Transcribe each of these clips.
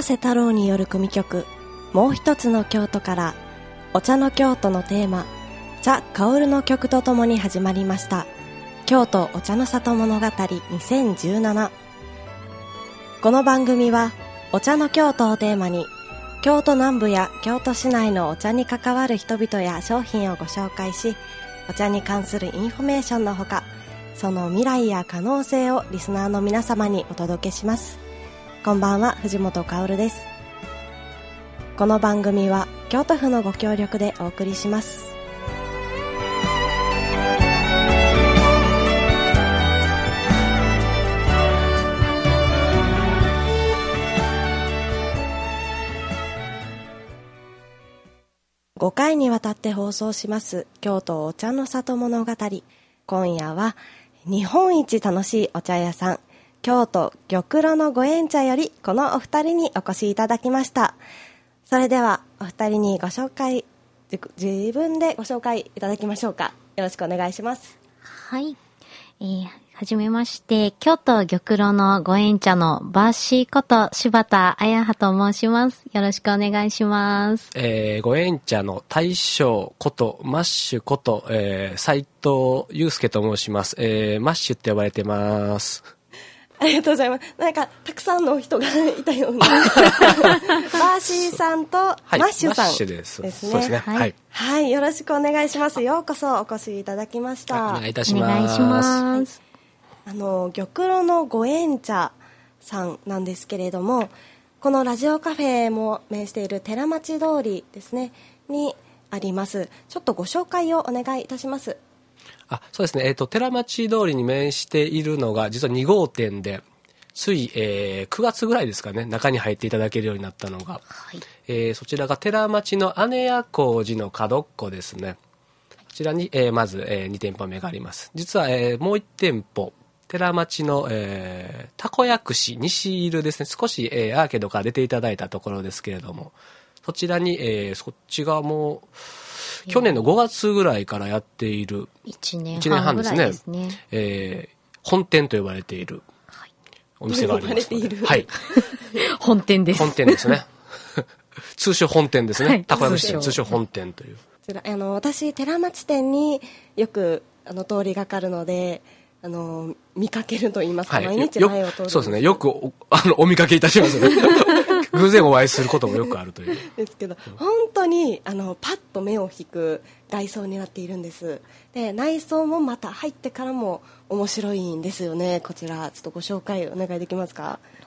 葉加瀬太郎による組曲もう一つの京都からお茶の京都のテーマ茶薫の曲とともに始まりました京都お茶の里物語2017この番組はお茶の京都をテーマに京都南部や京都市内のお茶に関わる人々や商品をご紹介しお茶に関するインフォメーションのほかその未来や可能性をリスナーの皆様にお届けします。こんばんは藤本薫です。この番組は京都府のご協力でお送りします。5回にわたって放送します京都お茶の里物語。今夜は日本一楽しいお茶屋さん京都玉露のご縁茶よりこのお二人にお越しいただきました。それではお二人にご紹介自分でご紹介いただきましょうか。よろしくお願いします。はい、えー、はじめまして京都玉露のご縁茶のバーシーこと柴田彩葉と申します。よろしくお願いします。えー、ご縁茶の大将ことマッシュこと、えー、斉藤祐介と申します、えー、マッシュって呼ばれてますありがとうございます。なんか、たくさんの人がいたような。バーシーさんとマッシュさん、マッシュです。ですね。そうですね。はいはい。はい、よろしくお願いします。ようこそお越しいただきました。お願いいたおします。願いします、あの、玉露のご縁茶さんなんですけれども、このラジオカフェも面している寺町通りですね、にあります。ちょっとご紹介をお願いいたします。あ、そうですね。えっ、と、寺町通りに面しているのが、実は2号店で、つい、えー9月ぐらいですかね、中に入っていただけるようになったのが、はいえーそちらが寺町の姉屋小路の角っこですね。こちらに、えーまず、え2店舗目があります。実は、えーもう1店舗、寺町の、えー、たこ焼くし、西入るですね、少し、えーアーケードから出ていただいたところですけれども、そちらに、えーそっちがもう、去年の5月ぐらいからやっている、1年一年半ぐらい半ですね。ですね。えー本店と呼ばれている。はい。お店がありますので。はい。本店です。本店ですね。通称本店ですね。はい。たこ焼き店通称本店という。あの私寺町店によくあの通りがかるのであの見かけると言いますか、毎日よ前を通るそうですね。よくおあのお見かけいたしますね。偶然お会いすることもよくあるという。ですけど本当にあのパッと目を引く外装になっているんですで内装もまた入ってからも面白いんですよねこちらちょっとご紹介お願いできますか？はい。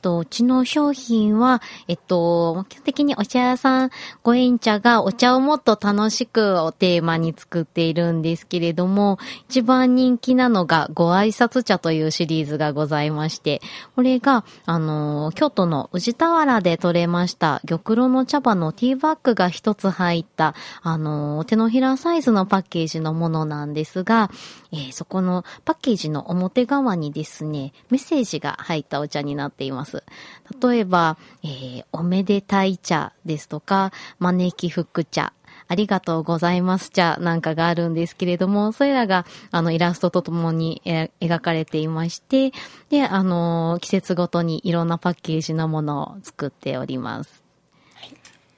と、うちの商品は、えっと、基本的にお茶屋さん、ご縁茶がお茶をもっと楽しくをテーマに作っているんですけれども、一番人気なのがご挨拶茶というシリーズがございまして、これが、あの、京都の宇治田原で取れました玉露の茶葉のティーバッグが一つ入った、あの、手のひらサイズのパッケージのものなんですが、えーそこのパッケージの表側にですね、メッセージが入ったお茶になっています。例えば、えーおめでたい茶ですとか、招き福茶、ありがとうございます茶なんかがあるんですけれども、それらが、あの、イラストとともにえー描かれていまして、で、あのー季節ごとにいろんなパッケージのものを作っております。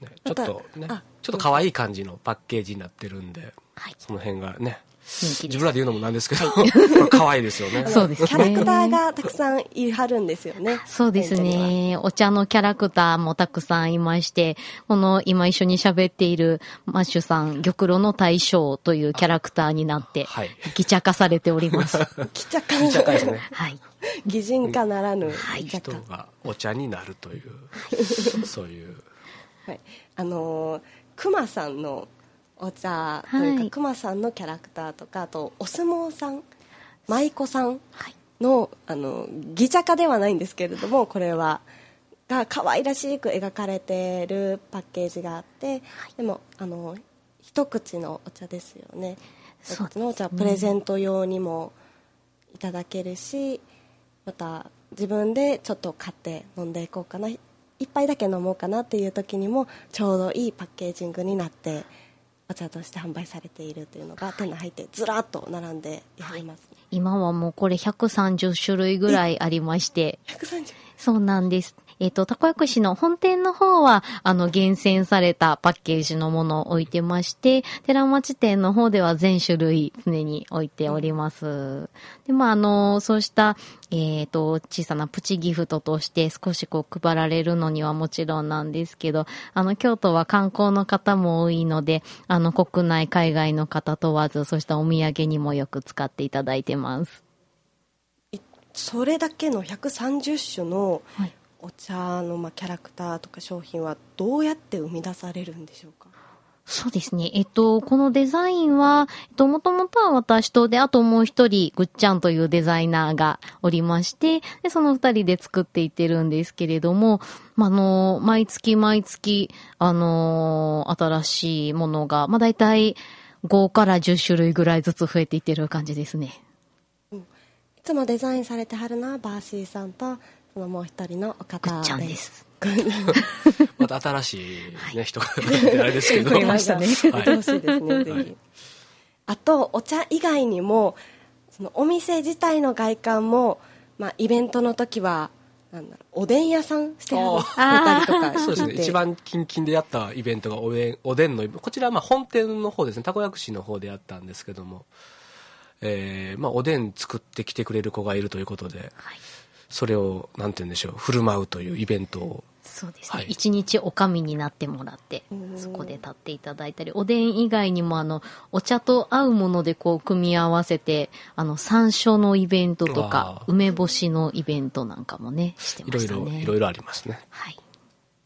ねちょっとねあ、ちょっと可愛い感じのパッケージになってるんで、はい。その辺がね、自分らで言うのもなんですけど、可愛いですよね。そうですねキャラクターがたくさんいはるんですよねそうですね。お茶のキャラクターもたくさんいまして、この今一緒に喋っているマッシュさん、玉露の大将というキャラクターになって、はい。ぎちゃかされております。きちゃかちゃかですね。はい。擬人化ならぬはい人がお茶になるという、そういう。はい、あのー熊さんのお茶というか、はい。熊さんのキャラクターとかあとお相撲さん舞妓さんはい。のあの擬茶化ではないんですけれどもこれはが可愛らしく描かれてるパッケージがあって、でもあの一口のお茶ですよね。一口のお茶プレゼント用にもいただけるしまた自分でちょっと買って飲んでいこうかな。一杯だけ飲もうかなっていう時にもちょうどいいパッケージングになってお茶として販売されているというのが手に入ってずらっと並んでやります、ね。今はもうこれ130種類ぐらいありまして、130そうなんです。えっ、と、たこ焼くしの本店の方は、あの、厳選されたパッケージのものを置いてまして、寺町店の方では全種類常に置いております。で、まあ、あの、そうした、えっ、と、小さなプチギフトとして少しこう配られるのにはもちろんなんですけど、あの、京都は観光の方も多いので、あの、国内、海外の方問わず、そうしたお土産にもよく使っていただいてます。それだけの130種のはい。お茶のまあキャラクターとか商品はどうやって生み出されるんでしょうか？そうですね。えっと、このデザインは、えっと、もともとは私とで、あともう一人、ぐっちゃんというデザイナーがおりまして、で、その二人で作っていってるんですけれども、まあ、あの、毎月毎月、あの、新しいものが、まあ、大体5から10種類ぐらいずつ増えていってる感じですね。いつもデザインされてはるのはバーシーさんとそのもう一人のお方ぐっちゃんです。また新しい、ね、人が あれですけど。増えましたね。はい見てほしいですね、ぜひ。あと、お茶以外にも、そのお店自体の外観も、まあ、イベントの時は、なんだろう、おでん屋さんしてはったりとか そうですね一番近々でやったイベントがおでんおでんのこちらはまあ本店の方ですねたこ焼く市の方でやったんですけども、えーまあ、おでん作ってきてくれる子がいるということではい。それをなんて言うんでしょう振る舞うというイベントをそうですね。はい一、日おかみになってもらって、そこで立っていただいたり、おでん以外にもあの、お茶と合うものでこう組み合わせて、あの、山椒のイベントとか梅干しのイベントなんかもね、していろいましたね。ろいろいろありますねはい。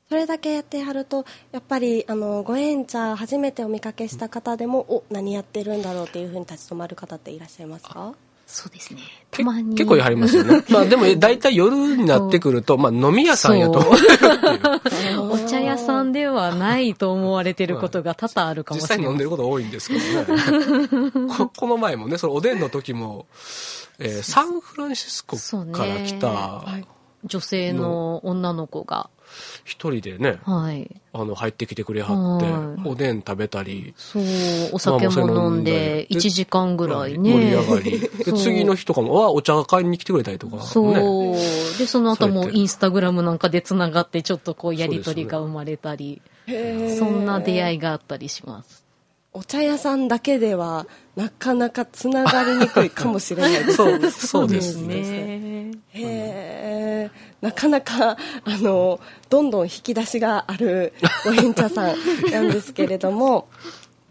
それだけやってはるとやっぱりあのご縁茶初めてお見かけした方でもお何やってるんだろうっていうふうに立ち止まる方っていらっしゃいますか？そうですね。けたまに。結構やりますよね。まあでも大体夜になってくると、まあ、飲み屋さんやと。思う。お茶屋さんではないと思われてることが多々あるかも実しれない。際に飲んでること多いんですけどね。ここの前もねそのおでんの時も、えーサンフランシスコから来た女性の女の子が、一人でねはい。あの入ってきてくれはってはおでん食べたりそう、お酒も飲んで、1時間ぐらいね。盛り上がり。で次の日とかもあお茶買いに来てくれたりとか、ね、そう。で、その後もインスタグラムなんかで繋がって、ちょっとこうやりとりが生まれたり、そんな出会いがあったりします。お茶屋さんだけではなかなかつながりにくいかもしれないですそうね。そうですね。ね。へえなかなかあのどんどん引き出しがあるご縁茶さん なんですけれども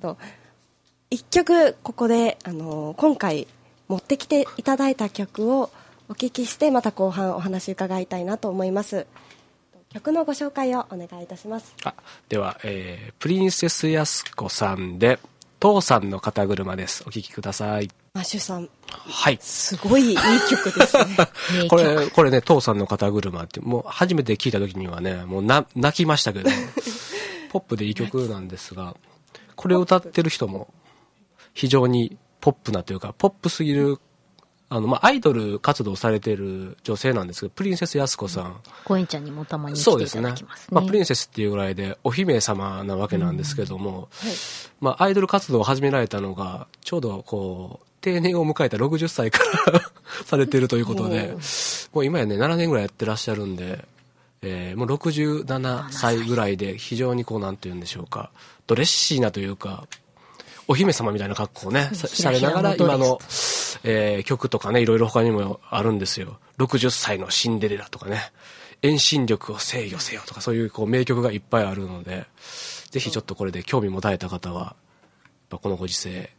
と一曲ここであの今回持ってきていただいた曲をお聞きしてまた後半お話伺いたいなと思います。曲のご紹介をお願いいたします。あでは、えープリンセスやす子さんで父さんの肩車です。お聴きくださいマッシュさんはい。すごいいい曲ですね。名こ曲れ、これね、父さんの肩車って、もう初めて聞いた時にはね、もうな泣きましたけど、ポップでいい曲なんですが、これを歌ってる人も非常にポップなというか、ポップすぎる、あの、まあ、アイドル活動されてる女性なんですけど、プリンセスやす子さん。ごえんちゃんにもたまに来ていたそうですねだきますね。まあ、プリンセスっていうぐらいでお姫様なわけなんですけども、まあ、アイドル活動を始められたのがちょうどこう定年を迎えた60歳からされてるということでもう今やね7年ぐらいやってらっしゃるんで、えーもう67歳ぐらいで非常にこうなんて言うんでしょうかドレッシーなというかお姫様みたいな格好をね、さされながら今の、えー曲とかね、いろいろ他にもあるんですよ。60歳のシンデレラとかね、遠心力を制御せよとかそういうこう名曲がいっぱいあるので、ぜひちょっとこれで興味持たれた方は、このご時世、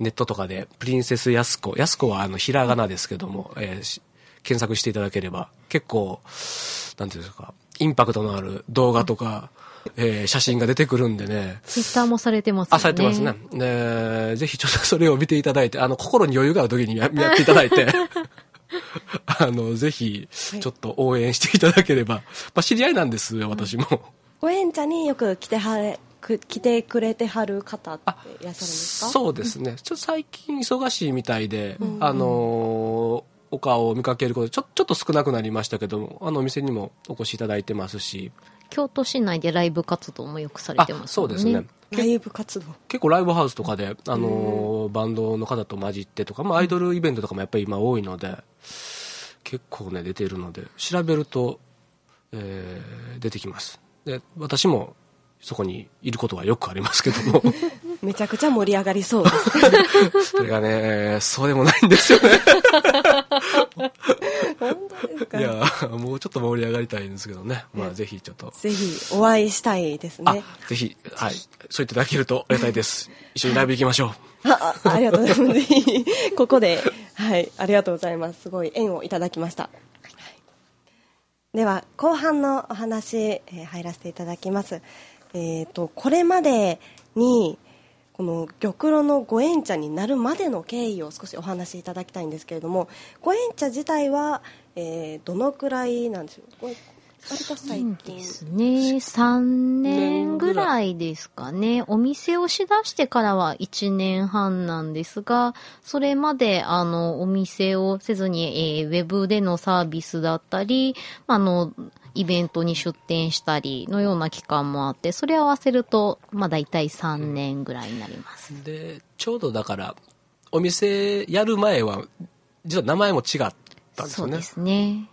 ネットとかでプリンセスやす子、やす子はあのひらがなですけども、えーし検索していただければ結構、なんていうんですか、インパクトのある動画とか、えー写真が出てくるんでね、ツイッターもされてますよね。あ、されてますね。で、ぜひちょっとそれを見ていただいて、あの、心に余裕がある時にや やっていただいて、あの、ぜひ、ちょっと応援していただければ、まあ、知り合いなんですよ、私も。ご縁茶によく来てはれく来てくれてはる方っていらっしゃるんですか？そうですね。ちょっと最近忙しいみたいで、あのーお顔を見かけること、ちょ、ちょっと少なくなりましたけども、あの、お店にもお越しいただいてますし、京都市内でライブ活動もよくされあてますそうですね。ライブ活動。結構ライブハウスとかで、あのーバンドの方と混じってとか、まあ、アイドルイベントとかもやっぱり今多いので、結構ね、出てるので、調べると、えー出てきます。で私もそこにいることはよくありますけども。めちゃくちゃ盛り上がりそうです。それがねそうでもないんですよね。本当ですか？いやもうちょっと盛り上がりたいんですけどね。まあぜひちょっと。ぜひお会いしたいですあね。ぜひはい。そう言っていただけるとありがたいです。一緒にライブ行きましょう。ああありがとうございます。ぜひ、ここで、はい、ありがとうございます。すごい縁をいただきました。はい。では、後半のお話、えー入らせていただきます。えー、と、これまでに、この玉露のご縁茶になるまでの経緯を少しお話しいただきたいんですけれども、ご縁茶自体は、えーどのくらいなんでしょう？割と最そう近。ですね。3年ぐらいですかね。お店をしだしてからは1年半なんですが、それまで、あの、お店をせずに、えーウェブでのサービスだったり、あの、イベントに出店したりのような期間もあって、それを合わせると、まあ大体3年ぐらいになります。でちょうどだからお店やる前は実は名前も違ったんですよねそうですね。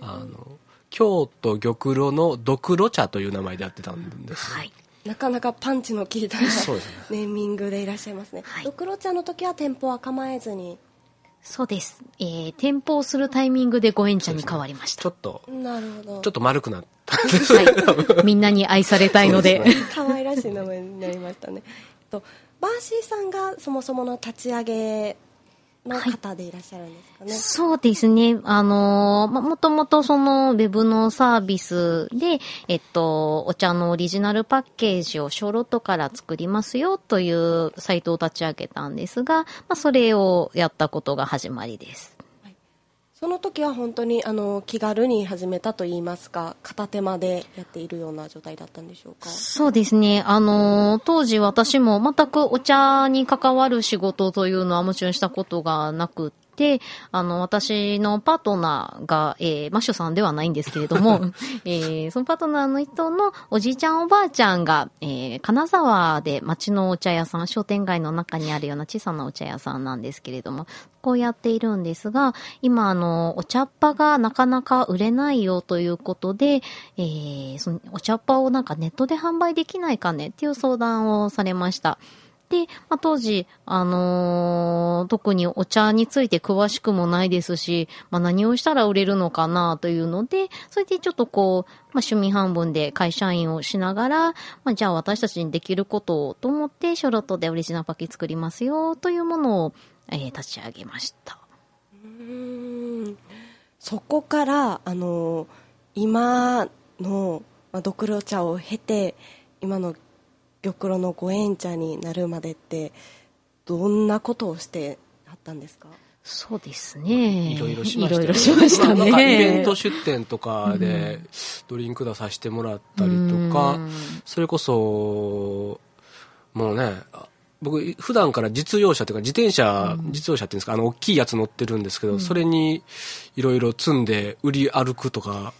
あの京都玉露のドクロ茶という名前でやってたんです、はい。なかなかパンチの効いたそうですねネーミングでいらっしゃいますね。はいドクロ茶の時は店舗は構えずに。そうです。えー、店舗をするタイミングでご縁茶に変わりました。ちょっとなるほど。ちょっと丸くなったんですはい。みんなに愛されたいので。可愛らしい名前になりましたね。とバーシーさんがそもそもの立ち上げの方でいらっしゃるんですかね。そうですね。あのま、もともとそのウェブのサービスで、えっと、お茶のオリジナルパッケージを小ロットから作りますよというサイトを立ち上げたんですが、まあ、それをやったことが始まりです。その時は本当にあの気軽に始めたといいますか片手間でやっているような状態だったんでしょうか？そうですね。あのー当時私も全くお茶に関わる仕事というのはもちろんしたことがなくって、あの、私のパートナーが、えー、マッシュさんではないんですけれども、えー、そのパートナーの人のおじいちゃんおばあちゃんが、えー、金沢で町のお茶屋さん、商店街の中にあるような小さなお茶屋さんなんですけれども、こうやっているんですが、今、あの、お茶っ葉がなかなか売れないよということで、えー、そのお茶っ葉をなんかネットで販売できないかねっていう相談をされました。で、まあ、当時、あのー特にお茶について詳しくもないですし、まあ、何をしたら売れるのかなというので、それでちょっとこう、まあ、趣味半分で会社員をしながら、まあ、じゃあ私たちにできることをと思って、ショロットでオリジナルパッケ作りますよというものを、えー立ち上げました。うんそこからあの今の、まあ、ドクロ茶を経て今の玉露のご縁茶になるまでってどんなことをしてあったんですか？そうですね。いろいろしましたよいろいろしましたね。イベント出店とかでドリンク出させてもらったりとか、うん。それこそもうねあ僕普段から実用車というか自転車、実用車っていうんですかあの大きいやつ乗ってるんですけど、それにいろいろ積んで売り歩くとか、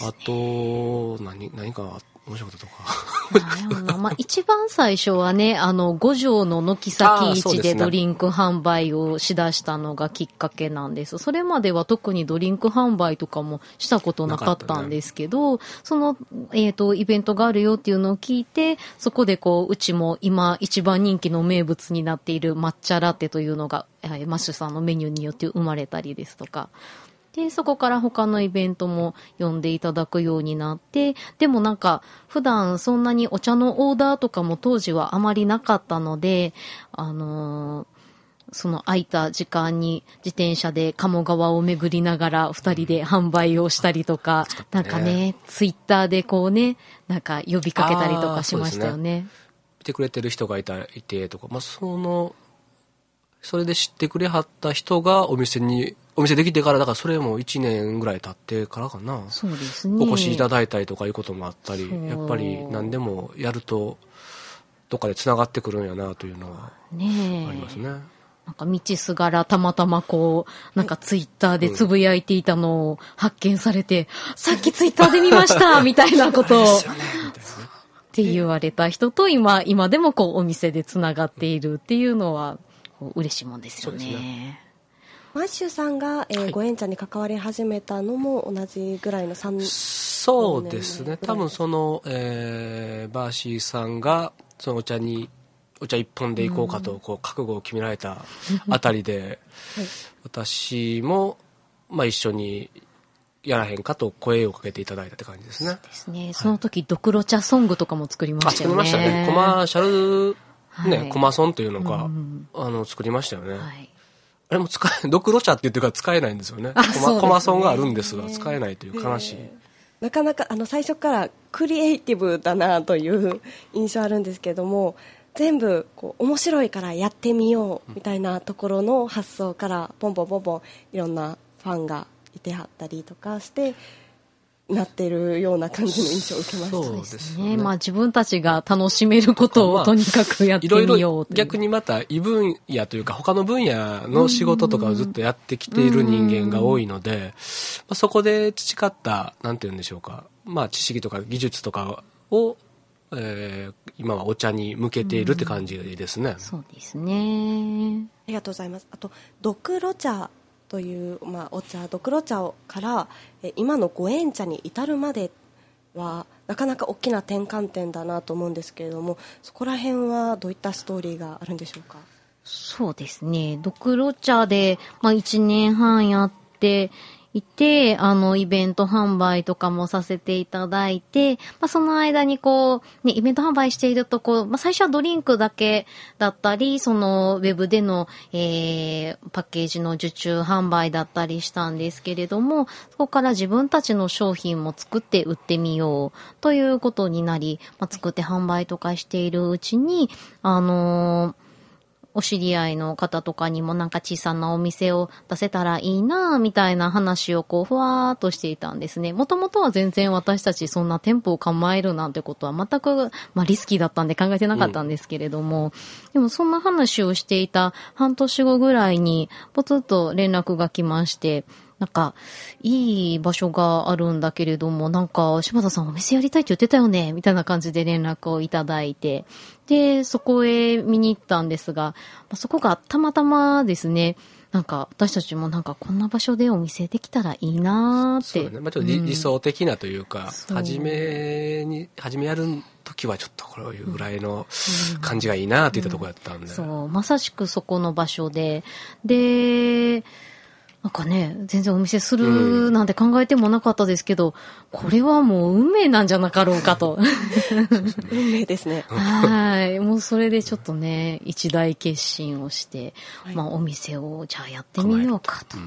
ね。あと何何か面白いこととか。まあ、一番最初はね、あの、五条の軒先市でドリンク販売をしだしたのがきっかけなんです。それまでは特にドリンク販売とかもしたことなかったんですけど、その、えっ、と、イベントがあるよっていうのを聞いて、そこでこう、うちも今一番人気の名物になっている抹茶ラテというのが、えーマッシュさんのメニューによって生まれたりですとか、で、そこから他のイベントも呼んでいただくようになって、でもなんか、普段そんなにお茶のオーダーとかも当時はあまりなかったので、あのーその空いた時間に自転車で鴨川を巡りながら二人で販売をしたりとか、なんかね、ツイッターでこうね、なんか呼びかけたりとかしましたよね。見てくれてる人がいたいてとか、まあ、そのそれで知ってくれはった人がお店にお店できてからだからそれも1年ぐらい経ってからかな、そうですね。お越しいただいたりとかいうこともあったりやっぱり何でもやるとどっかでつながってくるんやなというのはありますね。なんか道すがらたまたまこう、なんかツイッターでつぶやいていたのを発見されて、さっきツイッターで見ましたみたいなことを、って言われた人と今、今でもこうお店でつながっているっていうのは、嬉しいもんですよね。マッシュさんが、えーはいご縁茶に関わり始めたのも同じぐらいの3そそうですね多分その、えー、バーシーさんがそのお茶にお茶一本でいこうかとこう覚悟を決められたあたりで、はい、私も、まあ、一緒にやらへんかと声をかけていただいたって感じですね。そうですね。はい、その時、ドクロ茶ソングとかも作りましたよね。作りましたね。コマーシャル、ね、はい、コマソンというのが、うん、あの、作りましたよね。はい、あれも使え、ドクロ茶って言ってるから使えないんですよね。コマ、ね、コマソンがあるんですが、使えないという悲しい。なかなかあの最初からクリエイティブだなという印象あるんですけども全部こう面白いからやってみようみたいなところの発想からポンポンポンポンいろんなファンがいてはったりとかしてなってるような感じの印象を受けました。そうですね。まあ自分たちが楽しめることをとにかくやってみようといろいろ逆にまた異分野というか他の分野の仕事とかをずっとやってきている人間が多いので、まあ、そこで培った、なんて言うんでしょうか、まあ知識とか技術とかをえー、今はお茶に向けているって感じですね、うん、そうですね。ありがとうございます。あとドクロ茶という、まあ、お茶ドクロ茶から今の五円茶に至るまではなかなか大きな転換点だなと思うんですけれどもそこら辺はどういったストーリーがあるんでしょうか？そうですね。ドクロ茶で、まあ、1年半やっていて、あの、イベント販売とかもさせていただいて、まあ、その間にこう、ね、イベント販売していると、こう、まあ、最初はドリンクだけだったり、その、ウェブでの、えー、パッケージの受注販売だったりしたんですけれども、そこから自分たちの商品も作って売ってみようということになり、まあ、作って販売とかしているうちに、あのーお知り合いの方とかにもなんか小さなお店を出せたらいいなみたいな話をこうふわーっとしていたんですね。もともとは全然私たちそんな店舗を構えるなんてことは全く、まあ、リスキーだったんで考えてなかったんですけれども、うん、でもそんな話をしていた半年後ぐらいにぽつっと連絡が来まして、なんか、いい場所があるんだけれども、なんか、柴田さんお店やりたいって言ってたよねみたいな感じで連絡をいただいて、で、そこへ見に行ったんですが、そこがたまたまですね、なんか私たちもなんかこんな場所でお店できたらいいなって。そうね。まあちょっと理,、想的なというか、初めに、初めやる時はちょっとこういうぐらいの感じがいいなって言ったところやったんで、うんうん、そう、まさしくそこの場所で、で、なんかね、全然お見せするなんて考えてもなかったですけど、これはもう運命なんじゃなかろうかと。運命ですね。はい。もうそれでちょっとね、一大決心をして、はい、まあお店をじゃあやってみようかと。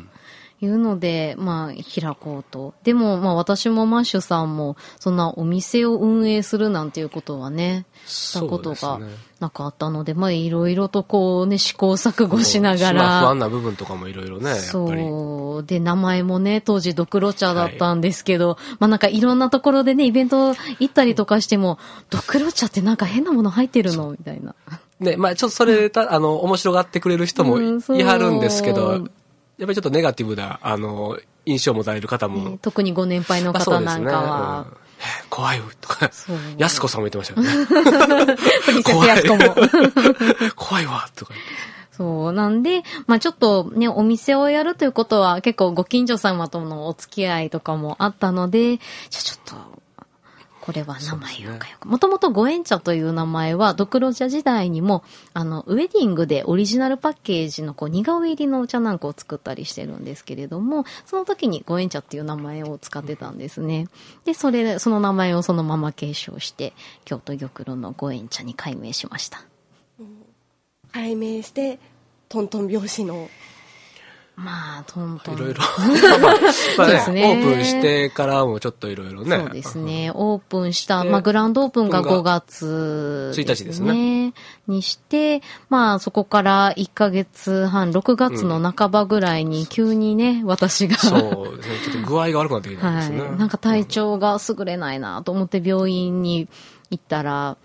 いうので、まあ、開こうと。でも、まあ、私もマッシュさんも、そんなお店を運営するなんていうことはね、したことがなかったので、でね、まあ、いろいろとこうね、試行錯誤しながら。不安な部分とかもいろいろね、そう。で、名前もね、当時ドクロ茶だったんですけど、はい、まあなんかいろんなところでね、イベント行ったりとかしても、ドクロ茶ってなんか変なもの入ってるの？みたいな。ね、まあちょっとそれ、あの、面白がってくれる人もいはるんですけど、やっぱりちょっとネガティブな、あの、印象を持たれる方も。特にご年配の方なんかは。ねうん、怖いとか、安子さんも言ってましたよね。プリンセス安子も。怖いわ、とか。そう。なんで、まあちょっとね、お店をやるということは結構ご近所様とのお付き合いとかもあったので、じゃあちょっとこれは名前を変えようもともと五円茶という名前は、ドクロ茶時代にも、あの、ウェディングでオリジナルパッケージのこう似顔絵入りのお茶なんかを作ったりしてるんですけれども、その時に五円茶っていう名前を使ってたんですね。で、それで、その名前をそのまま継承して、京都玉露の五円茶に改名しました。改名して、トントン拍子のまあ、トントン。いろいろ。まあね、オープンしてからもちょっといろいろね。そうですね。オープンした、まあ、グランドオープンが5月、ね、1日ですね。にして、まあ、そこから1ヶ月半、6月の半ばぐらいに急にね、私がそうですね。ちょっと具合が悪くなってきたんですね。はい。なんか体調が優れないなと思って病院に行ったら、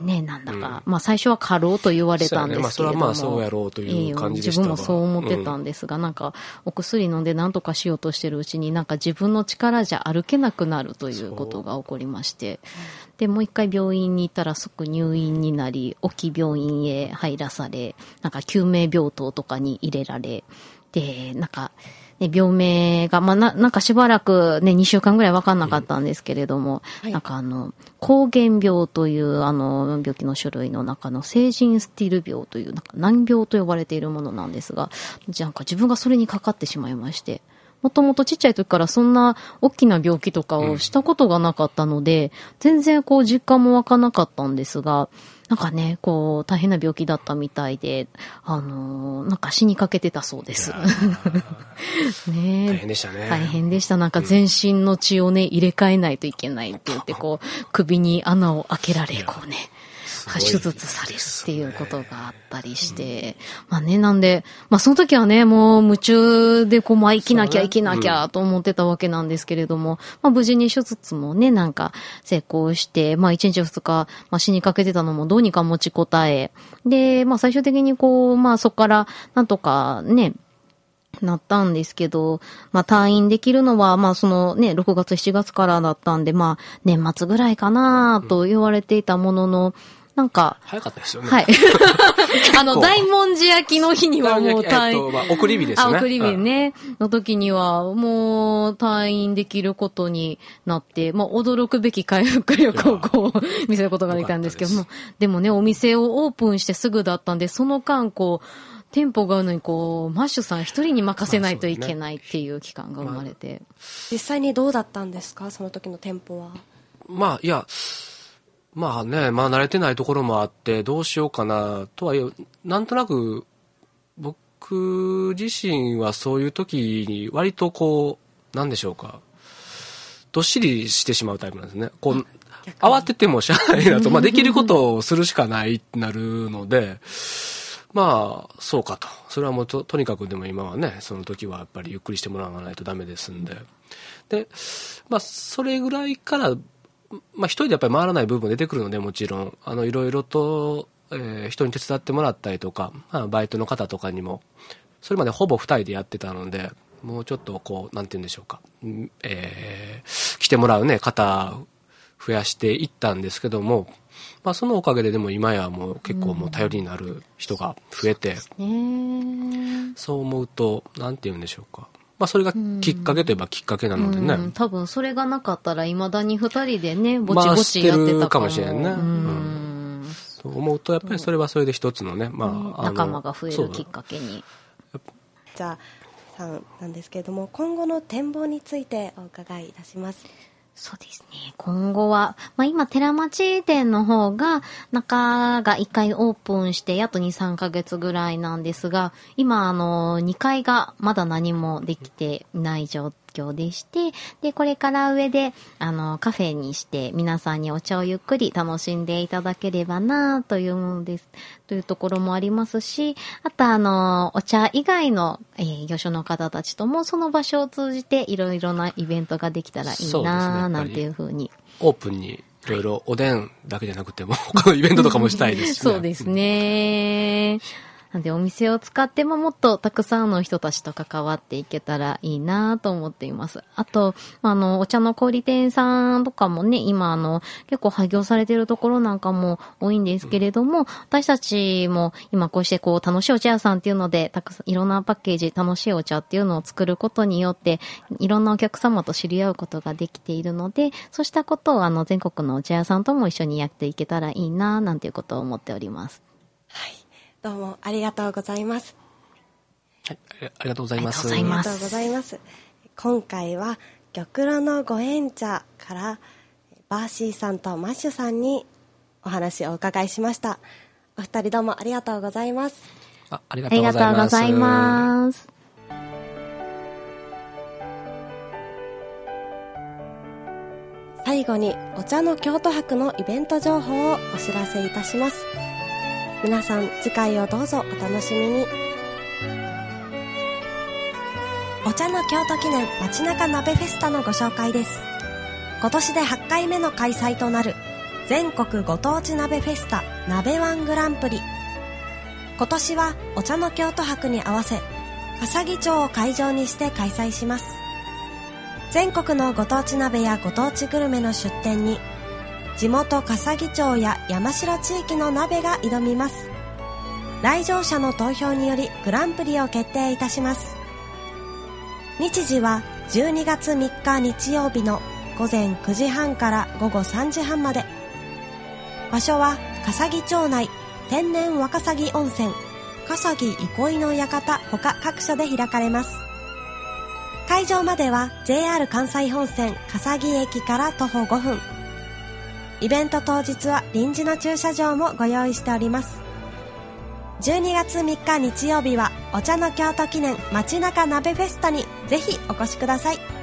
ね、なんだか、うん、まあ最初は過労と言われたんですけれども、まあ、それはまあそうやろうという感じで自分もそう思ってたんですが、うん、なんかお薬飲んで何とかしようとしてるうちになんか自分の力じゃ歩けなくなるということが起こりまして、で、もう一回病院に行ったら即入院になり、沖病院へ入らされ、なんか救命病棟とかに入れられ、で、なんか、ね、病名が、まあ、な、なんかしばらくね、2週間ぐらいわかんなかったんですけれども、はい。なんかあの、膠原病というあの、病気の種類の中の成人スティル病という、なんか難病と呼ばれているものなんですが、じゃあなんか自分がそれにかかってしまいまして、もともとちっちゃい時からそんな大きな病気とかをしたことがなかったので、全然こう実感も湧かなかったんですが、なんかね、こう、大変な病気だったみたいで、あのーなんか死にかけてたそうです。ねえ大変でしたね。大変でした。なんか全身の血をね、入れ替えないといけないって言って、こう、首に穴を開けられ、こうね、手術されるっていうことがあったりして、まあね、なんで、まあその時はね、もう夢中でこう、まあ生きなきゃ生きなきゃと思ってたわけなんですけれども、まあ無事に手術もね、なんか成功して、まあ1日2日、まあ死にかけてたのもどうにか持ちこたえ、で、まあ最終的にこう、まあそこからなんとかね、なったんですけど、まあ退院できるのは、まあそのね、6月7月からだったんで、まあ年末ぐらいかなと言われていたものの、なんか、早かったですよね。はい。あの、大文字焼きの日にはもう退院えっと、まあ、送り火ですあ、ね。送り火ね。の時には、もう、退院できることになって、まあ、驚くべき回復力をこう、見せることができたんですけどもでもね、お店をオープンしてすぐだったんで、その間、こう、店舗があるのに、こう、マッシュさん一人に任せないといけないっていう期間が生まれて。実際にどうだったんですか？その時の店舗は。まあ、いや、まあね、まあ慣れてないところもあって、どうしようかな、とはいえ、なんとなく、僕自身はそういう時に割とこう、なんでしょうか、どっしりしてしまうタイプなんですね。こう、慌ててもしゃあないなと、まあできることをするしかないってなるので、まあ、そうかと。それはもうと、とにかくでも今はね、その時はやっぱりゆっくりしてもらわないとダメですんで。で、まあ、それぐらいから、まあ、一人でやっぱり回らない部分も出てくるので、もちろん、あの、いろいろと、えー人に手伝ってもらったりとか、まあ、バイトの方とかにも、それまでほぼ二人でやってたので、もうちょっとこう、なんて言うんでしょうか、うんえー来てもらうね、方、増やしていったんですけども、まあ、そのおかげででも今やもう結構もう頼りになる人が増えて、ね。そう思うと、なんて言うんでしょうか。まあ、それがきっかけといえばきっかけなのでね。うん、多分それがなかったら、未だに二人でね、ぼちまあぼちやってたかも。してるかもしれんねうん。そう思うと、やっぱりそれはそれで一つのね、まあ、あの仲間が増えるきっかけに。じゃあ、さんなんですけれども、今後の展望についてお伺いいたします。そうですね。今後は、まあ今、寺町店の方が、中が1回オープンして、やっと2、3ヶ月ぐらいなんですが、今、あの、2階がまだ何もできてない状況でして、で、これから上で、あの、カフェにして、皆さんにお茶をゆっくり楽しんでいただければな、というものです。というところもありますし、あとあの、お茶以外の、えー業種の方たちとも、その場所を通じて、いろいろなイベントができたらいいな、なんていうふうにオープンにいろいろおでんだけじゃなくても、他のイベントとかもしたいですしね。そうですね。なんでお店を使ってももっとたくさんの人たちと関わっていけたらいいなと思っています。あと、あの、お茶の小売店さんとかもね、今あの、結構廃業されてるところなんかも多いんですけれども、私たちも今こうしてこう楽しいお茶屋さんっていうので、たくさんいろんなパッケージ、楽しいお茶っていうのを作ることによって、いろんなお客様と知り合うことができているので、そうしたことをあの、全国のお茶屋さんとも一緒にやっていけたらいいななんていうことを思っております。はい。どうもありがとうございます。はいありがとうございます。ありがとうございます。今回は玉露のご縁茶からバーシーさんとマッシュさんにお話をお伺いしました。お二人どうもありがとうございます。あありがありがとうございます。最後にお茶の京都博のイベント情報をお知らせいたします皆さん次回をどうぞお楽しみに。お茶の京都記念街中鍋フェスタのご紹介です。今年で8回目の開催となる全国ご当地鍋フェスタ鍋ワングランプリ。今年はお茶の京都博に合わせ笠木町を会場にして開催します。全国のご当地鍋やご当地グルメの出店に地元笠木町や山城地域の鍋が挑みます。来場者の投票によりグランプリを決定いたします。日時は12月3日日曜日の午前9時半から午後3時半まで。場所は笠木町内天然若狭温泉笠木憩いの館他各所で開かれます。会場までは JR 関西本線笠木駅から徒歩5分。イベント当日は臨時の駐車場もご用意しております。12月3日日曜日はお茶の京都記念街中鍋フェスタにぜひお越しください。